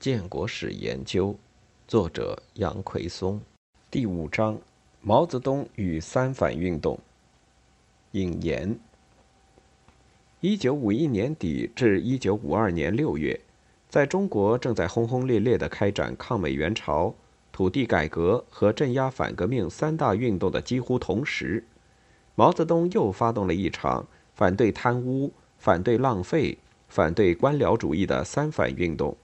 建国史研究，作者杨奎松。第五章：毛泽东与三反运动。引言：一九五一年底至一九五二年六月，在中国正在轰轰烈烈地开展抗美援朝、土地改革和镇压反革命三大运动的几乎同时，毛泽东又发动了一场反对贪污、反对浪费、反对官僚主义的三反运动。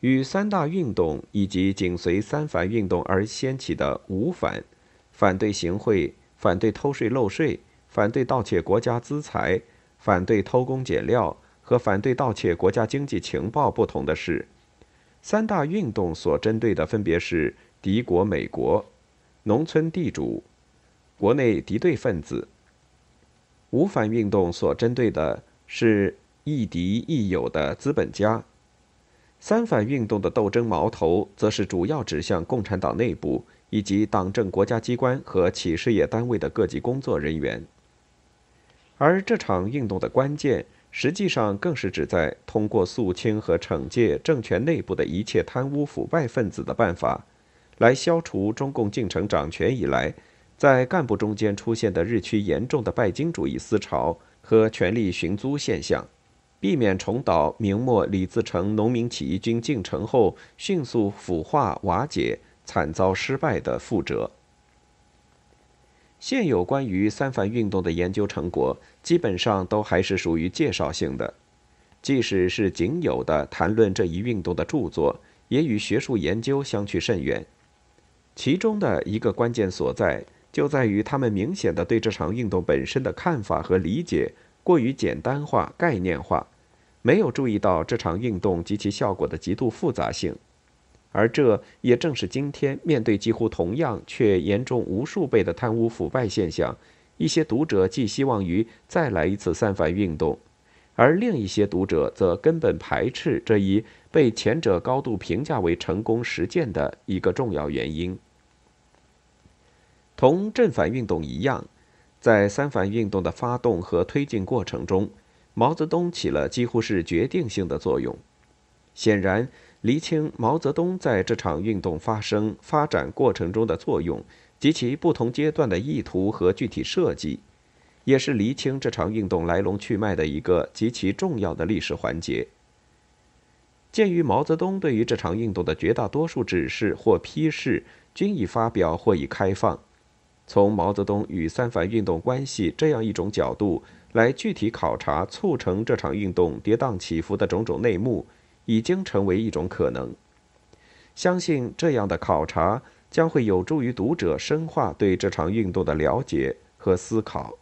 与三大运动以及紧随三反运动而掀起的五反：反对行贿、反对偷税漏税、反对盗窃国家资财、反对偷工减料和反对盗窃国家经济情报不同的是，三大运动所针对的分别是敌国美国、农村地主、国内敌对分子；五反运动所针对的是亦敌亦友的资本家。三反运动的斗争矛头，则是主要指向共产党内部以及党政国家机关和企事业单位的各级工作人员。而这场运动的关键，实际上更是指在通过肃清和惩戒政权内部的一切贪污腐败分子的办法，来消除中共进程掌权以来在干部中间出现的日趋严重的拜金主义思潮和权力寻租现象。避免重蹈明末李自成农民起义军进城后迅速腐化瓦解、惨遭失败的覆辙。现有关于三反运动的研究成果，基本上都还是属于介绍性的。即使是仅有的谈论这一运动的著作，也与学术研究相去甚远。其中的一个关键所在，就在于他们明显的对这场运动本身的看法和理解。过于简单化、概念化，没有注意到这场运动及其效果的极度复杂性，而这也正是今天面对几乎同样却严重无数倍的贪污腐败现象，一些读者寄希望于再来一次三反运动，而另一些读者则根本排斥这一被前者高度评价为成功实践的一个重要原因。同正反运动一样。在三反运动的发动和推进过程中，毛泽东起了几乎是决定性的作用。显然，厘清毛泽东在这场运动发生、发展过程中的作用及其不同阶段的意图和具体设计，也是厘清这场运动来龙去脉的一个极其重要的历史环节。鉴于毛泽东对于这场运动的绝大多数指示或批示均已发表或已开放。从毛泽东与三反运动关系这样一种角度来具体考察促成这场运动跌宕起伏的种种内幕，已经成为一种可能。相信这样的考察将会有助于读者深化对这场运动的了解和思考。